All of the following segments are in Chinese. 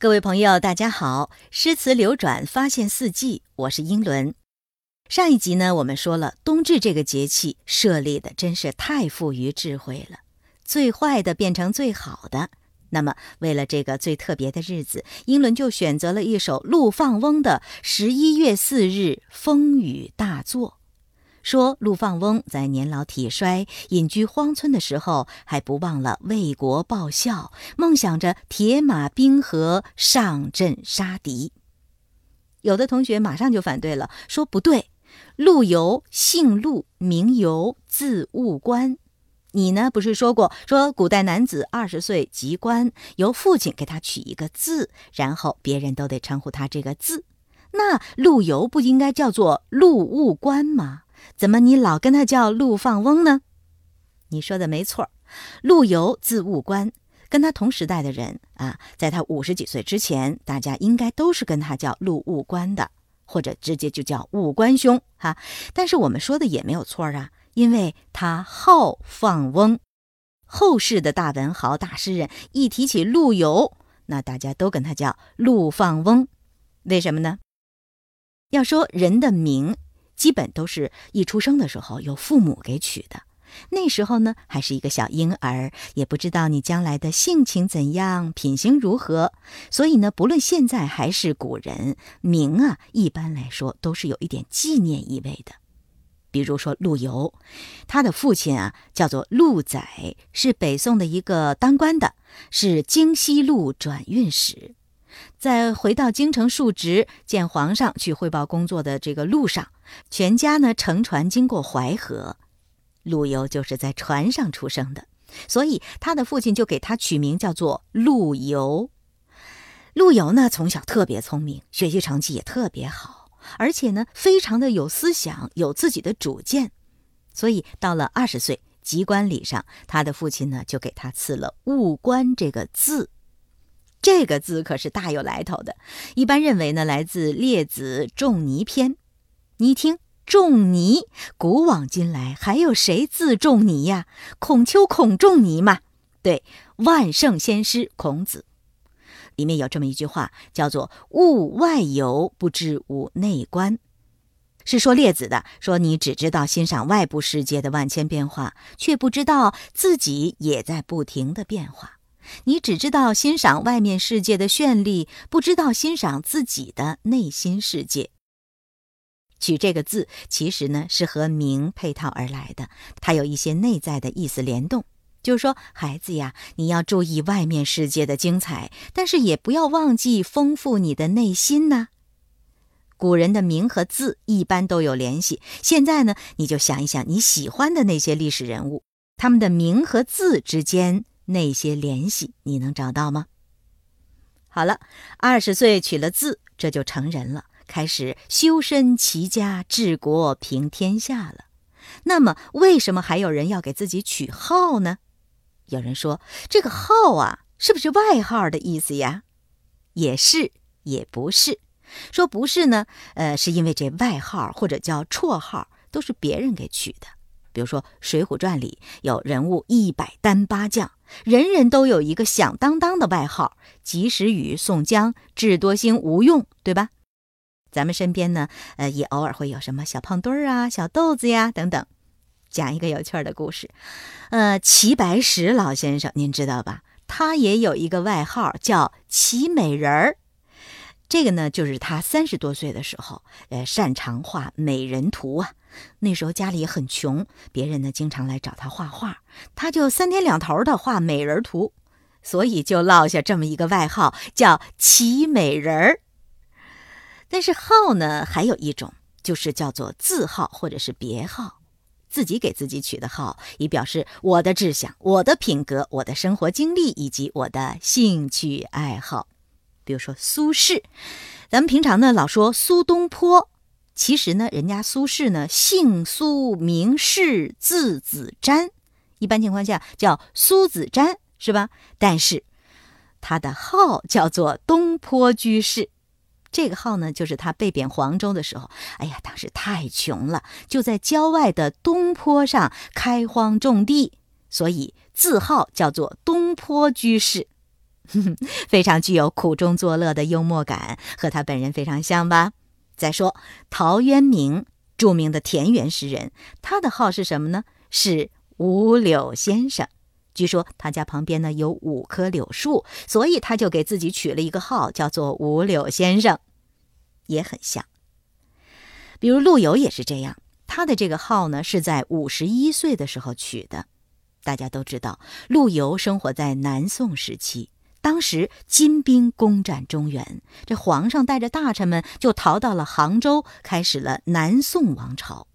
各位朋友，大家好！诗词流转，发现四季，我是英伦。上一集呢，我们说了冬至这个节气设立的真是太富于智慧了，最坏的变成最好的。那么，为了这个最特别的日子，英伦就选择了一首陆放翁的《十一月四日风雨大作》。说陆放翁在年老体衰、隐居荒村的时候，还不忘了为国报效，梦想着铁马冰河上阵杀敌。有的同学马上就反对了，说不对，陆游姓陆，名游，字务观。你呢，不是说过说古代男子二十岁即官，由父亲给他取一个字，然后别人都得称呼他这个字。那陆游不应该叫做陆务观吗？怎么你老跟他叫陆放翁呢？你说的没错，陆游字务观，跟他同时代的人啊，在他五十几岁之前，大家应该都是跟他叫陆务观的，或者直接就叫务观兄哈。但是我们说的也没有错啊，因为他号放翁，后世的大文豪、大诗人一提起陆游，那大家都跟他叫陆放翁，为什么呢？要说人的名。基本都是一出生的时候由父母给取的，那时候呢还是一个小婴儿，也不知道你将来的性情怎样，品行如何，所以呢，不论现在还是古人，名啊，一般来说都是有一点纪念意味的。比如说陆游，他的父亲啊叫做陆载，是北宋的一个当官的，是京西路转运使。在回到京城述职见皇上去汇报工作的这个路上，全家呢乘船经过淮河，陆游就是在船上出生的，所以他的父亲就给他取名叫做陆游。陆游呢从小特别聪明，学习成绩也特别好，而且呢非常的有思想，有自己的主见，所以到了二十岁及冠礼上，他的父亲呢就给他赐了“务官”这个字。这个字可是大有来头的，一般认为呢来自《列子·仲尼篇》。你听，仲尼，古往今来还有谁字仲尼呀？孔丘、孔仲尼嘛。对，万圣先师孔子，里面有这么一句话，叫做“物外游，不知物内观”，是说列子的。说你只知道欣赏外部世界的万千变化，却不知道自己也在不停的变化。你只知道欣赏外面世界的绚丽，不知道欣赏自己的内心世界。取这个字，其实呢是和名配套而来的，它有一些内在的意思联动。就是说，孩子呀，你要注意外面世界的精彩，但是也不要忘记丰富你的内心呢。古人的名和字一般都有联系。现在呢，你就想一想你喜欢的那些历史人物，他们的名和字之间。那些联系你能找到吗？好了，二十岁取了字，这就成人了，开始修身齐家治国平天下了。那么，为什么还有人要给自己取号呢？有人说，这个号啊，是不是外号的意思呀？也是，也不是。说不是呢，呃，是因为这外号或者叫绰号都是别人给取的。比如说《水浒传》里有人物一百单八将。人人都有一个响当当的外号，及时雨、宋江、智多星、吴用，对吧？咱们身边呢，呃，也偶尔会有什么小胖墩儿啊、小豆子呀等等。讲一个有趣的故事，呃，齐白石老先生，您知道吧？他也有一个外号叫齐美人儿。这个呢，就是他三十多岁的时候，呃，擅长画美人图啊。那时候家里很穷，别人呢经常来找他画画，他就三天两头的画美人图，所以就落下这么一个外号，叫齐美人儿。但是号呢还有一种，就是叫做字号或者是别号，自己给自己取的号，以表示我的志向、我的品格、我的生活经历以及我的兴趣爱好。比如说苏轼，咱们平常呢老说苏东坡。其实呢，人家苏轼呢，姓苏名轼，字子瞻，一般情况下叫苏子瞻，是吧？但是他的号叫做东坡居士，这个号呢，就是他被贬黄州的时候，哎呀，当时太穷了，就在郊外的东坡上开荒种地，所以字号叫做东坡居士。非常具有苦中作乐的幽默感，和他本人非常像吧？再说陶渊明，著名的田园诗人，他的号是什么呢？是五柳先生。据说他家旁边呢有五棵柳树，所以他就给自己取了一个号，叫做五柳先生，也很像。比如陆游也是这样，他的这个号呢是在五十一岁的时候取的。大家都知道，陆游生活在南宋时期，当时金兵攻占中原，这皇上带着大臣们就逃到了杭州，开始了南宋王朝。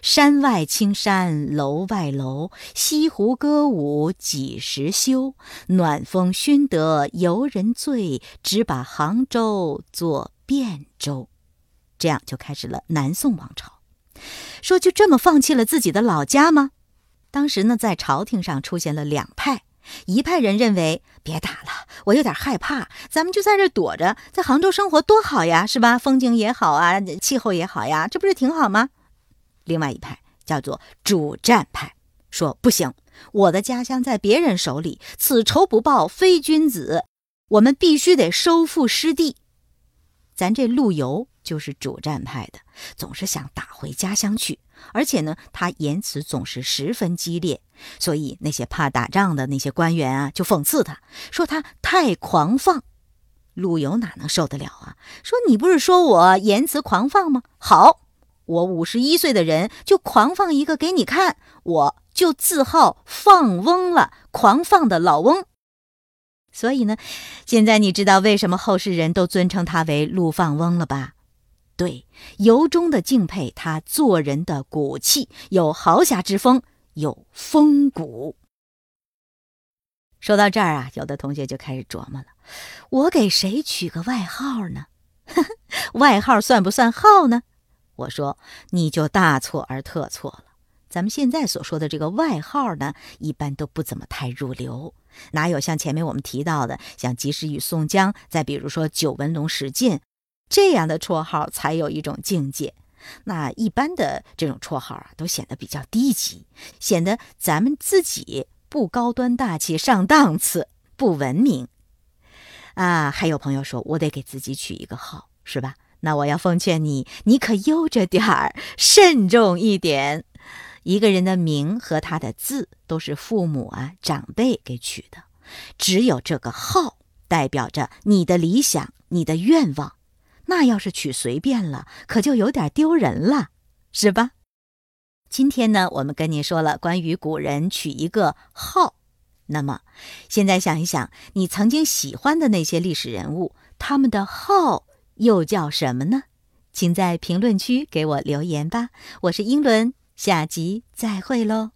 山外青山楼外楼，西湖歌舞几时休？暖风熏得游人醉，只把杭州作汴州。这样就开始了南宋王朝。说就这么放弃了自己的老家吗？当时呢，在朝廷上出现了两派，一派人认为别打了，我有点害怕，咱们就在这躲着，在杭州生活多好呀，是吧？风景也好啊，气候也好呀，这不是挺好吗？另外一派叫做主战派，说不行，我的家乡在别人手里，此仇不报非君子，我们必须得收复失地。咱这陆游就是主战派的，总是想打回家乡去，而且呢，他言辞总是十分激烈，所以那些怕打仗的那些官员啊，就讽刺他说他太狂放。陆游哪能受得了啊？说你不是说我言辞狂放吗？好。我五十一岁的人就狂放一个给你看，我就自号放翁了，狂放的老翁。所以呢，现在你知道为什么后世人都尊称他为陆放翁了吧？对，由衷的敬佩他做人的骨气，有豪侠之风，有风骨。说到这儿啊，有的同学就开始琢磨了：我给谁取个外号呢？外号算不算号呢？我说，你就大错而特错了。咱们现在所说的这个外号呢，一般都不怎么太入流，哪有像前面我们提到的，像及时雨宋江，再比如说九纹龙史进这样的绰号才有一种境界。那一般的这种绰号啊，都显得比较低级，显得咱们自己不高端大气上档次，不文明啊。还有朋友说，我得给自己取一个号，是吧？那我要奉劝你，你可悠着点儿，慎重一点。一个人的名和他的字都是父母啊长辈给取的，只有这个号代表着你的理想、你的愿望。那要是取随便了，可就有点丢人了，是吧？今天呢，我们跟你说了关于古人取一个号。那么，现在想一想，你曾经喜欢的那些历史人物，他们的号。又叫什么呢？请在评论区给我留言吧。我是英伦，下集再会喽。